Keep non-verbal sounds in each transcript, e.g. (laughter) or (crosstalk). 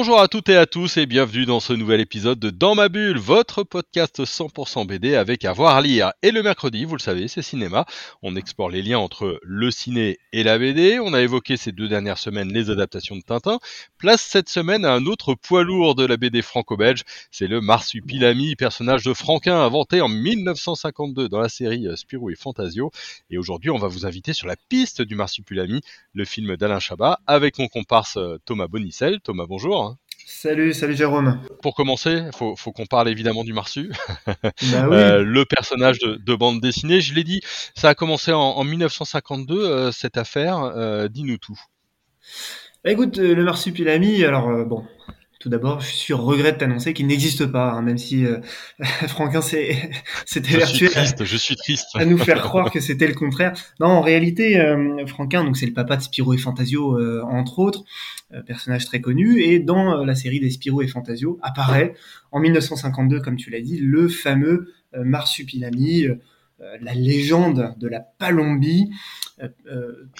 Bonjour à toutes et à tous et bienvenue dans ce nouvel épisode de Dans ma bulle, votre podcast 100% BD avec à lire. Et le mercredi, vous le savez, c'est cinéma. On explore les liens entre le ciné et la BD. On a évoqué ces deux dernières semaines les adaptations de Tintin. Place cette semaine à un autre poids lourd de la BD franco-belge. C'est le Marsupilami, personnage de Franquin inventé en 1952 dans la série Spirou et Fantasio. Et aujourd'hui, on va vous inviter sur la piste du Marsupilami, le film d'Alain Chabat, avec mon comparse Thomas Bonicel. Thomas, bonjour. Salut, salut Jérôme. Pour commencer, il faut, qu'on parle évidemment du Marsu. (laughs) Bah euh, le personnage de, bande dessinée, je l'ai dit, ça a commencé en, 1952, euh, cette affaire. Euh, dis-nous tout. Bah, écoute, le Marsupilami, alors bon, tout d'abord, je suis regret de t'annoncer qu'il n'existe pas, hein, même si euh, (laughs) Franquin s'était (laughs) vertué je suis triste. à nous faire croire que c'était le contraire. Non, en réalité, euh, Franquin, donc c'est le papa de Spirou et Fantasio, euh, entre autres, euh, personnage très connu, et dans la série des Spirou et Fantasio apparaît en 1952, comme tu l'as dit, le fameux Marsupilami, la légende de la Palombie,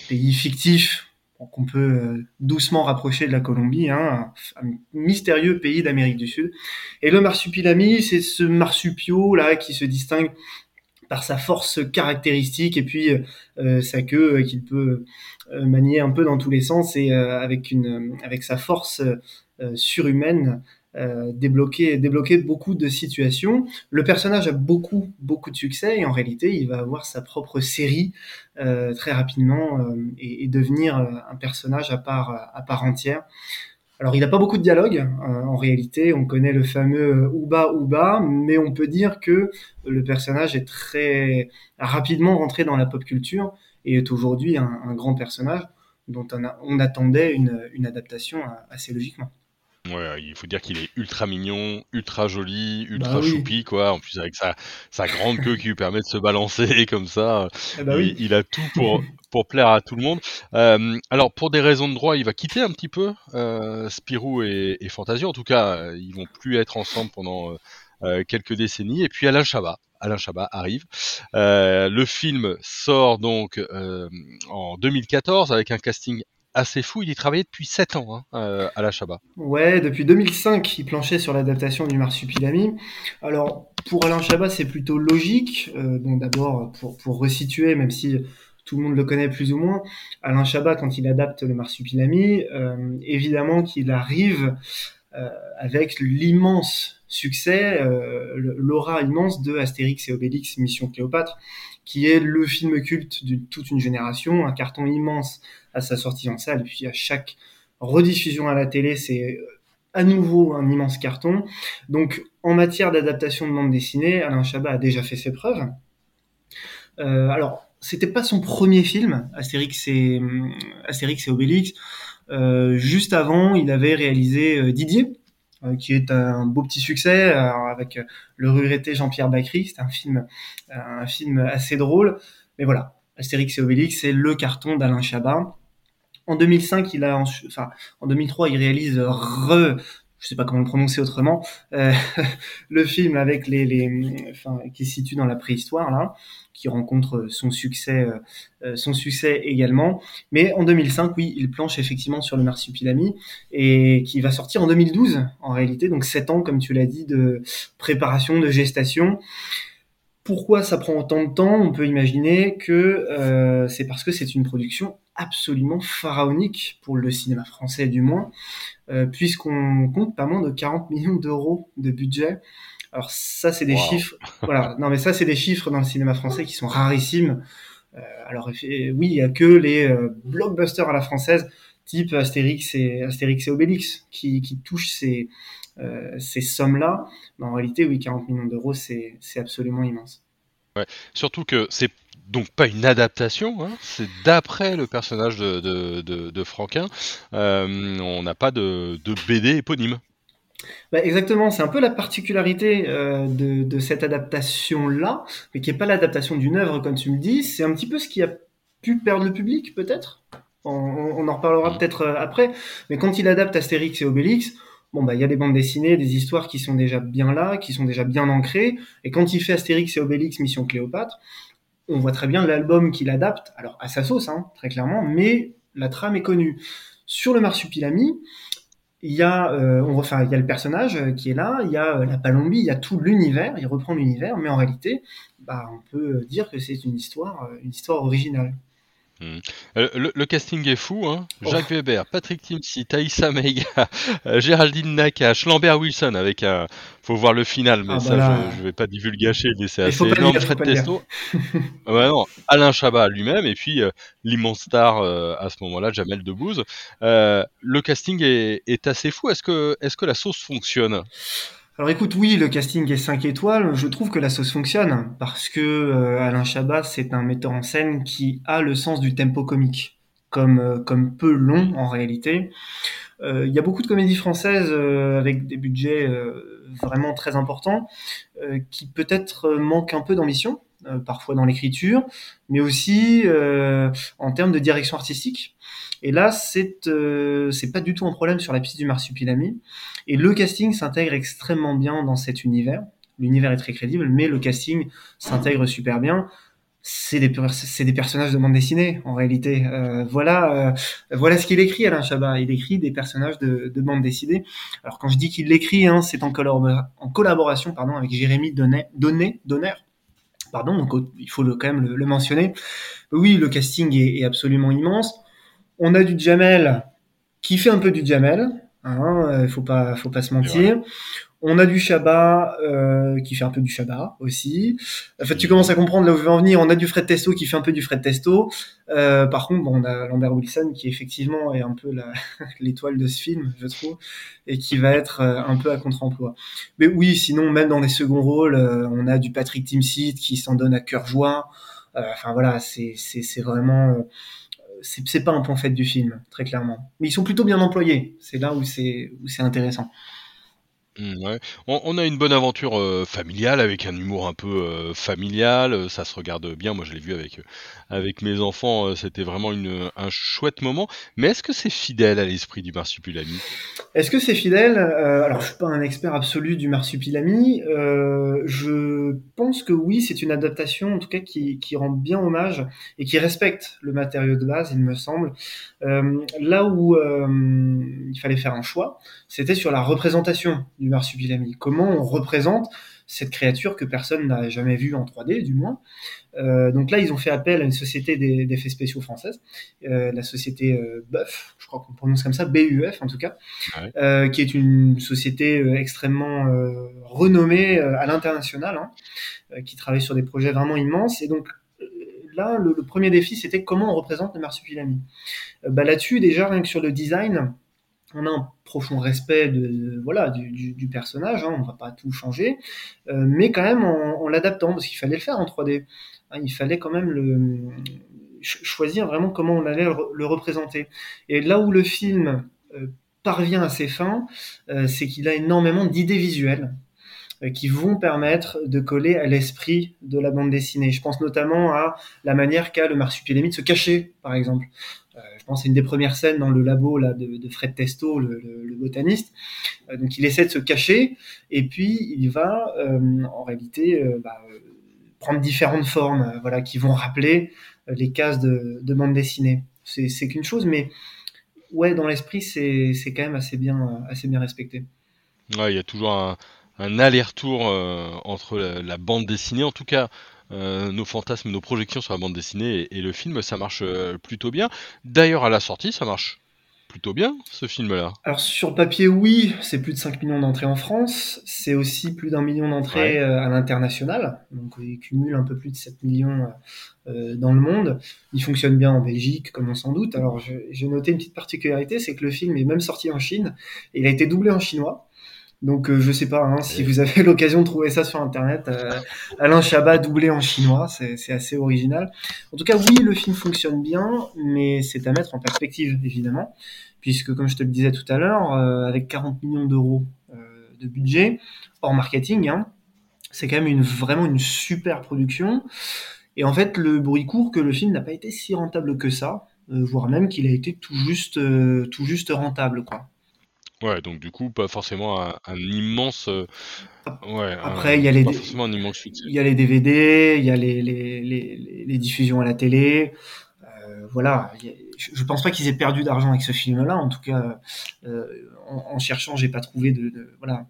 pays fictif qu'on peut euh, doucement rapprocher de la Colombie, hein, un, mystérieux pays d'Amérique du Sud. Et le marsupilami, c'est ce marsupio là qui se distingue par sa force caractéristique et puis euh, sa queue euh, qu'il peut manier un peu dans tous les sens et avec une avec sa force surhumaine euh, débloquer, débloquer beaucoup de situations. Le personnage a beaucoup, beaucoup de succès et en réalité, il va avoir sa propre série euh, très rapidement euh, et, devenir un personnage à part, à part entière. Alors, il n'a pas beaucoup de dialogue. en réalité, on connaît le fameux Ouba Ouba, mais on peut dire que le personnage est très rapidement rentré dans la pop culture et est aujourd'hui un, grand personnage dont on, attendait une adaptation assez logiquement. Ouais, il faut dire qu'il est ultra mignon, ultra joli, ultra bah choupi, quoi. En plus, avec sa, sa grande queue qui lui permet de se balancer (laughs) comme ça. Eh bah il, a tout pour, (laughs) pour plaire à tout le monde. Euh, alors, pour des raisons de droit, il va quitter un petit peu euh, Spirou et, et Fantasio. En tout cas, ils vont plus être ensemble pendant euh, quelques décennies. Et puis Alain Chabat. Alain Chabat arrive. le film sort donc en 2014 avec un casting assez fou. Il y travaillait depuis 7 ans hein, euh, à la Chabat. Ouais, depuis 2005, il planchait sur l'adaptation du Marsupilami. Alors, pour Alain Chabat, c'est plutôt logique. Euh, d'abord, pour, pour resituer, même si tout le monde le connaît plus ou moins, Alain Chabat, quand il adapte le Marsupilami, euh, évidemment qu'il arrive euh, avec l'immense succès, l'aura immense de Astérix et Obélix Mission Cléopâtre, qui est le film culte de toute une génération, un carton immense à sa sortie en salle, puis à chaque rediffusion à la télé, c'est à nouveau un immense carton. Donc en matière d'adaptation de bande dessinée, Alain Chabat a déjà fait ses preuves. Euh, alors, c'était pas son premier film, Astérix et, Astérix et Obélix. Euh, juste avant, il avait réalisé euh, Didier, euh, qui est un beau petit succès avec le regretté Jean-Pierre Bacry. C'est un film, un film assez drôle. Mais voilà, Astérix et Obélix, c'est le carton d'Alain Chabat. En 2005, il a, enfin, en 2003, il réalise Re, je sais pas comment le prononcer autrement, euh, (laughs) le film avec les, les, enfin, qui se situe dans la préhistoire là, qui rencontre son succès, euh, son succès également. Mais en 2005, oui, il planche effectivement sur le Marsupilami et qui va sortir en 2012 en réalité, donc sept ans comme tu l'as dit de préparation, de gestation. Pourquoi ça prend autant de temps? On peut imaginer que euh, c'est parce que c'est une production absolument pharaonique pour le cinéma français du moins. Euh, puisqu'on compte pas moins de 40 millions d'euros de budget. Alors ça, c'est des chiffres. Voilà. (laughs) Non, mais ça, c'est des chiffres dans le cinéma français qui sont rarissimes. Euh, alors oui, il y a que les euh, blockbusters à la française, type Astérix et Astérix et Obélix, qui, qui touchent ces ces sommes-là. Mais en réalité, oui, 40 millions d'euros, c'est absolument immense. Ouais. Surtout que c'est donc pas une adaptation, hein, c'est d'après le personnage de, de, de, Franquin. Euh, on n'a pas de, de, BD éponyme. Bah exactement, c'est un peu la particularité euh, de, cette adaptation-là, mais qui n'est pas l'adaptation d'une œuvre, comme tu me dis. C'est un petit peu ce qui a pu perdre le public, peut-être? On, en reparlera mm. peut-être après. Mais quand il adapte Astérix et Obélix, bon bah il y a des bandes dessinées, des histoires qui sont déjà bien là, qui sont déjà bien ancrées. Et quand il fait Astérix et Obélix Mission Cléopâtre, on voit très bien l'album qu'il adapte, alors à sa sauce, hein, très clairement, mais la trame est connue. Sur le Marsupilami, il y a, euh, il y a le personnage euh, qui est là, il y a euh, la Palombie, il y a tout l'univers, il reprend l'univers, mais en réalité, bah, on peut dire que c'est une histoire, une histoire originale. Hmm. Le, casting est fou, hein. Oh. Jacques Weber, Patrick Timsit, Taïsa Meiga, (laughs) Géraldine Nakache, Lambert Wilson avec un. Faut voir le final, mais ah, ça bah je, vais pas divulgacher, mais c'est assez énorme. Fred Testo, (laughs) Alain Chabat lui-même, et puis l'immense star à ce moment-là, Jamel Debbouze. le casting est, est assez fou. Est-ce que, est-ce que la sauce fonctionne? Alors écoute, oui, le casting est 5 étoiles. Je trouve que la sauce fonctionne parce que euh, Alain Chabat, c'est un metteur en scène qui a le sens du tempo comique, comme, euh, comme peu long en réalité. Euh, il y a beaucoup de comédies françaises avec des budgets vraiment très importants qui peut-être manquent un peu d'ambition, parfois dans l'écriture, mais aussi en termes de direction artistique. Et là, c'est euh, pas du tout un problème sur la piste du marsupilami. Et le casting s'intègre extrêmement bien dans cet univers. L'univers est très crédible, mais le casting s'intègre super bien. C'est des, personnages de bande dessinée, en réalité. Euh, voilà, euh, voilà ce qu'il écrit, Alain Chabat. Il écrit des personnages de, de bande dessinée. Alors, quand je dis qu'il l'écrit, hein, c'est en, en collaboration pardon, avec Jérémy Donner, Donner, Donner pardon, donc il faut le, quand même le, mentionner. Oui, le casting est, est absolument immense. On a du Jamel qui fait un peu du Jamel, hein, euh, faut pas, faut pas se mentir. On a du Shabbat euh, qui fait un peu du Shabbat aussi. En fait, tu commences à comprendre là où je veux en venir. On a du Fred Testo qui fait un peu du Fred Testo. Euh, par contre, bon, on a Lambert Wilson qui effectivement est un peu (laughs) l'étoile de ce film, je trouve, et qui va être un peu à contre-emploi. Mais oui, sinon, même dans les seconds rôles, on a du Patrick Timsit qui s'en donne à cœur joie. Enfin voilà, c'est vraiment c'est pas un point fait du film, très clairement. Mais ils sont plutôt bien employés. C'est là où c'est intéressant. Mmh, on, a une bonne aventure euh, familiale avec un humour un peu euh, familial, euh, ça se regarde bien. Moi, je l'ai vu avec avec mes enfants, c'était vraiment une, un chouette moment. Mais est-ce que c'est fidèle à l'esprit du marsupilami? Est-ce que c'est fidèle? Alors, je suis pas un expert absolu du marsupilami. je pense que oui, c'est une adaptation, en tout cas, qui, qui rend bien hommage et qui respecte le matériau de base, il me semble. là où il fallait faire un choix, c'était sur la représentation du marsupilami. Comment on représente cette créature que personne n'a jamais vue en 3D, du moins. Euh, donc là, ils ont fait appel à une société d'effets spéciaux française, euh, la société euh, BUF, je crois qu'on prononce comme ça, BUF en tout cas, qui est une société extrêmement renommée à l'international, hein, qui travaille sur des projets vraiment immenses. Et donc là, le, premier défi, c'était comment on représente le marsupilami. bah, Là-dessus, déjà, rien que sur le design, on a un profond respect de, voilà du, personnage, hein, on va pas tout changer, euh, mais quand même en, l'adaptant parce qu'il fallait le faire en 3D. Hein, il fallait quand même le choisir vraiment comment on allait le, représenter. Et là où le film euh, parvient à ses fins, euh, c'est qu'il a énormément d'idées visuelles qui vont permettre de coller à l'esprit de la bande dessinée. Je pense notamment à la manière qu'a le marsupilami de se cacher, par exemple. Euh, je pense c'est une des premières scènes dans le labo là, de, Fred Testo, le, botaniste. Euh, donc il essaie de se cacher et puis il va euh, en réalité bah, prendre différentes formes voilà, qui vont rappeler les cases de, bande dessinée. C'est qu'une chose, mais ouais, dans l'esprit, c'est quand même assez bien, assez bien respecté. Il y a toujours un, aller-retour entre la, bande dessinée, en tout cas euh, nos fantasmes, nos projections sur la bande dessinée et, le film, ça marche euh, plutôt bien. D'ailleurs, à la sortie, ça marche plutôt bien, ce film-là. Alors, sur papier, oui, c'est plus de 5 millions d'entrées en France. C'est aussi plus d'un million d'entrées euh, à l'international. Donc, il cumule un peu plus de 7 millions dans le monde. Il fonctionne bien en Belgique, comme on s'en doute. Alors, j'ai noté une petite particularité, c'est que le film est même sorti en Chine. Et il a été doublé en chinois. Donc euh, je sais pas hein, si vous avez (laughs) l'occasion de trouver ça sur internet. Euh, (laughs) Alain Chabat doublé en chinois, c'est assez original. En tout cas, oui, le film fonctionne bien, mais c'est à mettre en perspective évidemment, puisque comme je te le disais tout à l'heure, euh, avec 40 millions d'euros de budget hors marketing, hein, c'est quand même une vraiment une super production. Et en fait, le bruit court que le film n'a pas été si rentable que ça. voire même qu'il a été tout juste, tout juste rentable, quoi. Ouais, donc du coup, pas forcément un, immense. ouais, Après, il y a les. Il y a les DVD, il y a les, les, les, les diffusions à la télé. voilà, je, pense pas qu'ils aient perdu d'argent avec ce film-là. En tout cas, en, en, cherchant, j'ai pas trouvé de, de voilà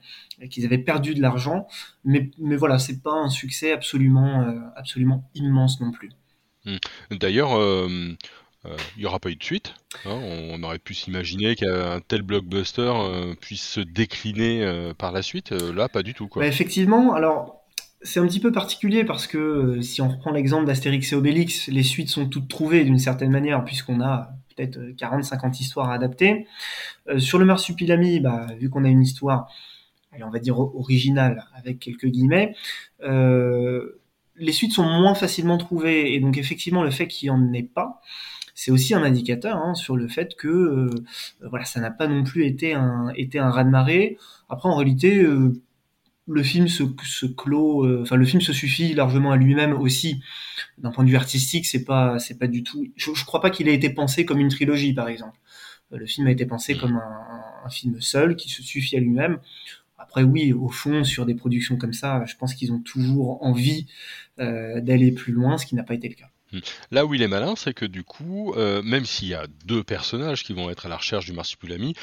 qu'ils avaient perdu de l'argent. Mais, mais voilà, c'est pas un succès absolument, absolument immense non plus. Mmh. D'ailleurs, euh, euh, il n'y aura pas eu de suite. Hein. on, aurait pu s'imaginer qu'un tel blockbuster euh, puisse se décliner par la suite. là, pas du tout. Bah, effectivement, alors c'est un petit peu particulier parce que si on reprend l'exemple d'Astérix et Obélix, les suites sont toutes trouvées d'une certaine manière, puisqu'on a peut-être 40-50 histoires à adapter. sur le Marsupilami, bah, vu qu'on a une histoire, on va dire originale, avec quelques guillemets, les suites sont moins facilement trouvées et donc effectivement le fait qu'il n'y en ait pas, c'est aussi un indicateur hein, sur le fait que euh, voilà ça n'a pas non plus été un été un raz de marée. Après en réalité euh, le film se, se clôt, euh, le film se suffit largement à lui-même aussi. D'un point de vue artistique, c'est pas pas du tout. Je, je crois pas qu'il ait été pensé comme une trilogie par exemple. Le film a été pensé comme un, film seul qui se suffit à lui-même. Après, oui, au fond, sur des productions comme ça, je pense qu'ils ont toujours envie d'aller plus loin, ce qui n'a pas été le cas. Hmm. Là où il est malin, c'est que du coup, euh, même s'il y a deux personnages qui vont être à la recherche du marsupilami,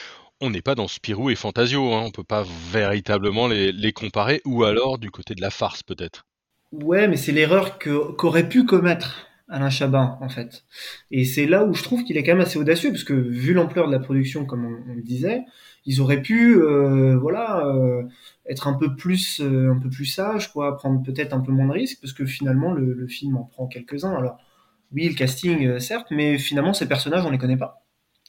on n'est pas dans Spirou et Fantasio, hein, on peut pas véritablement les, comparer, ou alors du côté de la farce peut-être. Ouais, mais c'est l'erreur qu'aurait pu commettre Alain Chabat en fait. Et c'est là où je trouve qu'il est quand même assez audacieux, parce que vu l'ampleur de la production, comme on, on le disait, ils auraient pu, euh, voilà, euh, être un peu plus, euh, un peu plus sage, quoi, prendre peut-être un peu moins de risques, parce que finalement le, film en prend quelques-uns. Alors oui, le casting, certes, mais finalement ces personnages, on les connaît pas.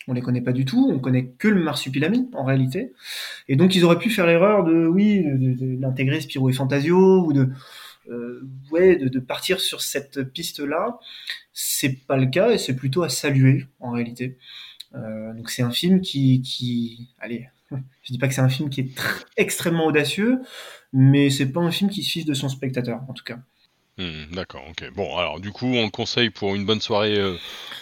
On les connaît pas du tout, on connaît que le marsupilami en réalité. Et donc ils auraient pu faire l'erreur de, oui, d'intégrer Spirou et Fantasio ou de, euh, ouais, de, de, partir sur cette piste-là. C'est pas le cas et c'est plutôt à saluer en réalité. Euh, donc c'est un film qui, qui, allez, (laughs) je dis pas que c'est un film qui est extrêmement audacieux, mais c'est pas un film qui se fiche de son spectateur, en tout cas. Hmm, d'accord, ok. Bon, alors du coup, on le conseille pour une bonne soirée euh,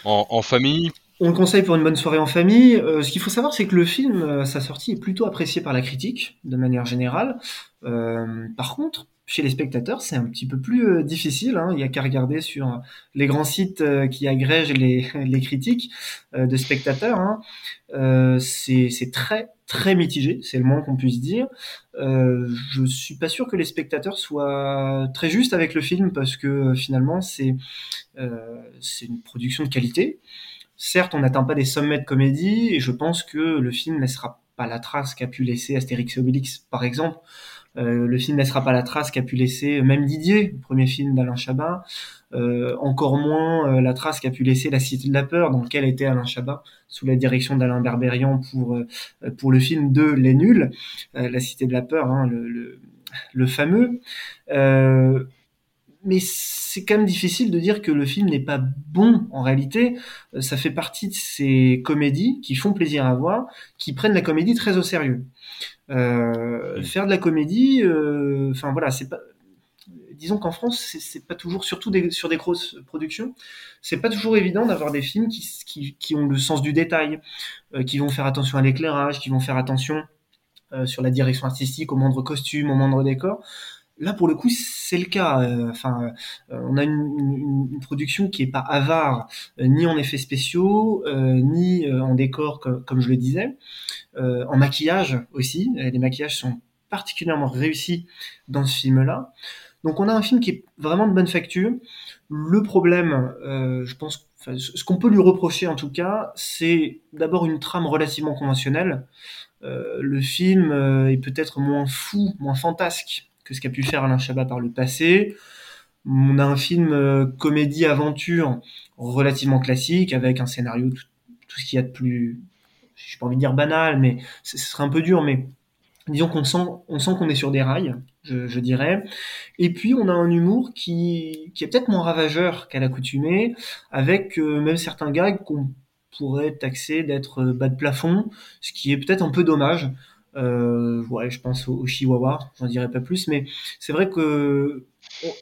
en, en, famille. On le conseille pour une bonne soirée en famille. Euh, ce qu'il faut savoir, c'est que le film, euh, sa sortie est plutôt appréciée par la critique, de manière générale. par contre, chez les spectateurs, c'est un petit peu plus euh, difficile. Hein. Il n'y a qu'à regarder sur euh, les grands sites euh, qui agrègent les, (laughs) critiques de spectateurs. Hein. c'est très très mitigé, c'est le moins qu'on puisse dire. je suis pas sûr que les spectateurs soient très justes avec le film parce que finalement c'est c'est une production de qualité. Certes, on n'atteint pas des sommets de comédie et je pense que le film ne laissera pas la trace qu'a pu laisser Astérix et Obélix, par exemple. Euh, le film ne laissera pas la trace qu'a pu laisser même Didier, premier film d'Alain Chabat. Euh, encore moins euh, la trace qu'a pu laisser La Cité de la Peur, dans lequel était Alain Chabat, sous la direction d'Alain Berberian pour, pour le film de Les Nuls, La Cité de la Peur, hein, le, le, fameux. Mais c'est quand même difficile de dire que le film n'est pas bon en réalité. Ça fait partie de ces comédies qui font plaisir à voir, qui prennent la comédie très au sérieux. Euh, faire de la comédie, euh, enfin voilà, c'est pas. Disons qu'en France, c'est pas toujours, surtout des, sur des grosses productions, c'est pas toujours évident d'avoir des films qui, qui, qui, ont le sens du détail, euh, qui vont faire attention à l'éclairage, qui vont faire attention sur la direction artistique, au moindre costume, au moindre décor. Là, pour le coup, c'est le cas. Euh, enfin, euh, on a une, une, production qui est pas avare euh, ni en effets spéciaux, ni en décor, comme, comme, je le disais, en maquillage aussi. Les maquillages sont particulièrement réussis dans ce film-là. Donc, on a un film qui est vraiment de bonne facture. Le problème, je pense, ce qu'on peut lui reprocher en tout cas, c'est d'abord une trame relativement conventionnelle. le film est peut-être moins fou, moins fantasque que ce qu'a pu faire Alain Chabat par le passé. On a un film euh, comédie-aventure relativement classique, avec un scénario, tout, ce qu'il y a de plus, je n'ai pas envie de dire banal, mais ce serait un peu dur, mais disons qu'on sent, on sent qu'on est sur des rails, je, dirais. Et puis on a un humour qui, est peut-être moins ravageur qu'à l'accoutumée, avec euh, même certains gags qu'on pourrait taxer d'être bas de plafond, ce qui est peut-être un peu dommage. Euh, ouais, je pense au, Chihuahua, j'en dirai pas plus, mais c'est vrai que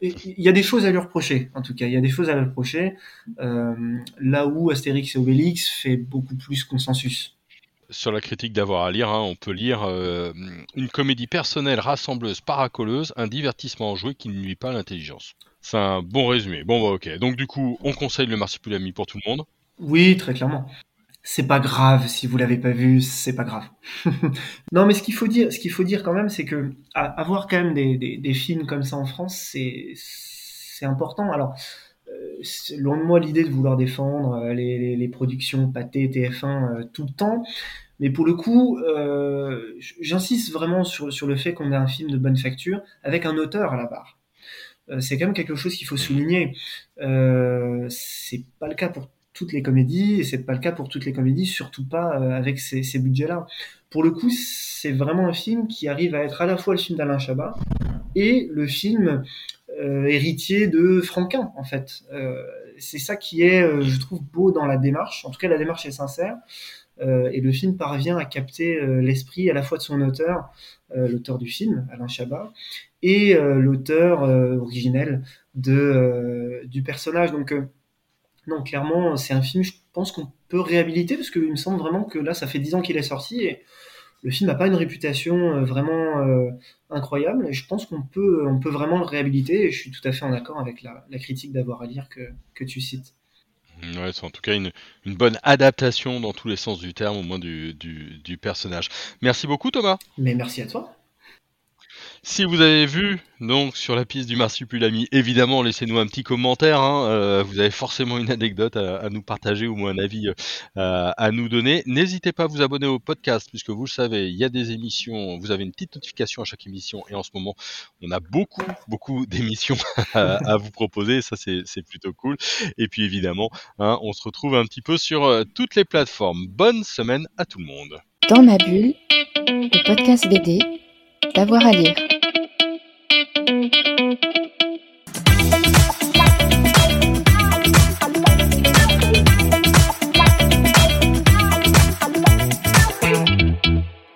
il y a des choses à lui reprocher, en tout cas, il y a des choses à lui reprocher, euh, là où Astérix et Obélix fait beaucoup plus consensus. Sur la critique d'avoir à lire, hein, on peut lire euh, une comédie personnelle, rassembleuse, paracoleuse, un divertissement joué qui ne nuit pas à l'intelligence. C'est un bon résumé. Bon, bah, ok. Donc, du coup, on conseille le Marsupilami pour tout le monde. Oui, très clairement c'est pas grave si vous l'avez pas vu, c'est pas grave. (laughs) non, mais ce qu'il faut dire, ce qu'il faut dire quand même, c'est que avoir quand même des, des, films comme ça en France, c'est c'est important. Alors, euh, loin de moi l'idée de vouloir défendre euh, les, les, productions pâté TF1 euh, tout le temps, mais pour le coup, euh, j'insiste vraiment sur, sur le fait qu'on a un film de bonne facture avec un auteur à la barre. C'est quand même quelque chose qu'il faut souligner. C'est pas le cas pour toutes les comédies, et c'est pas le cas pour toutes les comédies, surtout pas euh, avec ces, budgets-là. Pour le coup, c'est vraiment un film qui arrive à être à la fois le film d'Alain Chabat et le film euh, héritier de Franquin, en fait. Euh, c'est ça qui est, je trouve, beau dans la démarche. En tout cas, la démarche est sincère. Et le film parvient à capter l'esprit à la fois de son auteur, l'auteur du film, Alain Chabat, et l'auteur originel de, du personnage. Donc, non, clairement, c'est un film, je pense qu'on peut réhabiliter parce qu'il me semble vraiment que là, ça fait dix ans qu'il est sorti et le film n'a pas une réputation euh, vraiment euh, incroyable. Et je pense qu'on peut, on peut vraiment le réhabiliter et je suis tout à fait en accord avec la, la critique d'avoir à lire que, que tu cites. Ouais, c'est en tout cas une, une, bonne adaptation dans tous les sens du terme, au moins du, du, du personnage. Merci beaucoup Thomas. Mais merci à toi. Si vous avez vu donc sur la piste du Marsupilami, évidemment, laissez-nous un petit commentaire. Hein, euh, vous avez forcément une anecdote à, nous partager ou un avis euh, à nous donner. N'hésitez pas à vous abonner au podcast, puisque vous le savez, il y a des émissions. Vous avez une petite notification à chaque émission, et en ce moment, on a beaucoup, beaucoup (laughs) d'émissions à, à, vous proposer. Ça, c'est plutôt cool. Et puis évidemment, hein, on se retrouve un petit peu sur euh, toutes les plateformes. Bonne semaine à tout le monde. Dans ma bulle, le podcast BD, D'avoir à lire.